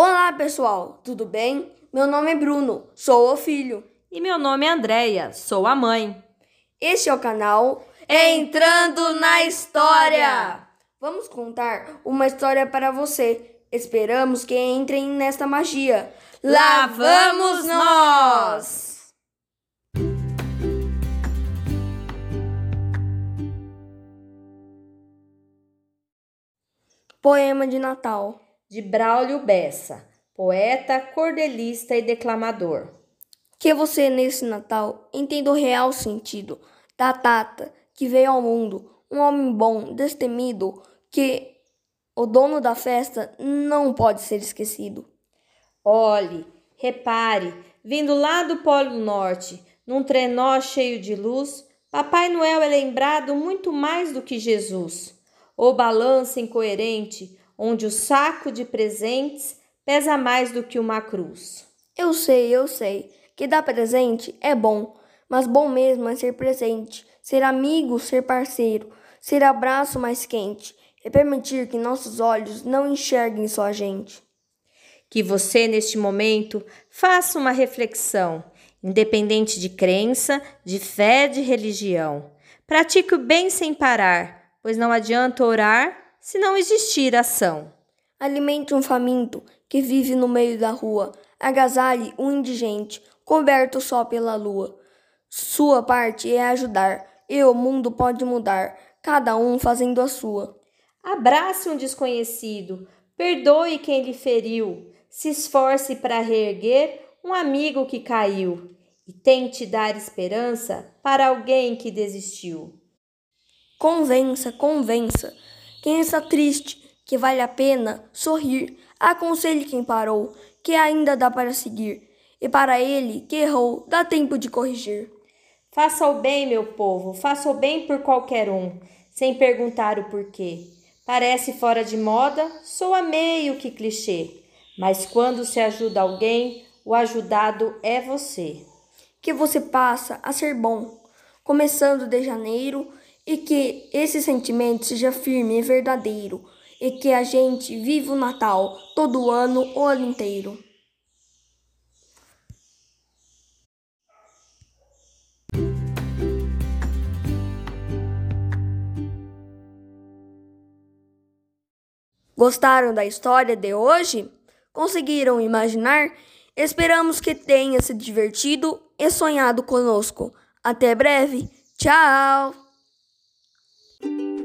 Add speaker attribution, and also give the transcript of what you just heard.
Speaker 1: Olá, pessoal, tudo bem? Meu nome é Bruno, sou o filho.
Speaker 2: E meu nome é Andreia, sou a mãe.
Speaker 1: Este é o canal Entrando na História. Vamos contar uma história para você. Esperamos que entrem nesta magia.
Speaker 2: Lá vamos nós!
Speaker 1: Poema de Natal
Speaker 2: de Braulio Bessa, poeta, cordelista e declamador.
Speaker 1: Que você, nesse Natal, entenda o real sentido da data que veio ao mundo, um homem bom, destemido, que o dono da festa não pode ser esquecido.
Speaker 2: Olhe, repare, vindo lá do Polo Norte, num trenó cheio de luz, Papai Noel é lembrado muito mais do que Jesus. O balança incoerente, onde o saco de presentes pesa mais do que uma cruz.
Speaker 1: Eu sei, eu sei, que dar presente é bom, mas bom mesmo é ser presente, ser amigo, ser parceiro, ser abraço mais quente, é permitir que nossos olhos não enxerguem só a gente.
Speaker 2: Que você, neste momento, faça uma reflexão, independente de crença, de fé, de religião. Pratique o bem sem parar, pois não adianta orar se não existir ação.
Speaker 1: Alimente um faminto que vive no meio da rua, agasalhe um indigente, coberto só pela lua. Sua parte é ajudar, e o mundo pode mudar, cada um fazendo a sua.
Speaker 2: Abrace um desconhecido, perdoe quem lhe feriu, se esforce para reerguer um amigo que caiu e tente dar esperança para alguém que desistiu.
Speaker 1: Convença, convença quem está triste, que vale a pena sorrir, aconselhe quem parou, que ainda dá para seguir, e para ele que errou, dá tempo de corrigir.
Speaker 2: Faça o bem, meu povo, faça o bem por qualquer um, sem perguntar o porquê. Parece fora de moda, soa meio que clichê, mas quando se ajuda alguém, o ajudado é você.
Speaker 1: Que você passa a ser bom, começando de janeiro e que esse sentimento seja firme e verdadeiro, e que a gente viva o Natal todo ano, o ano inteiro. Gostaram da história de hoje? Conseguiram imaginar? Esperamos que tenha se divertido e sonhado conosco. Até breve. Tchau! Thank you.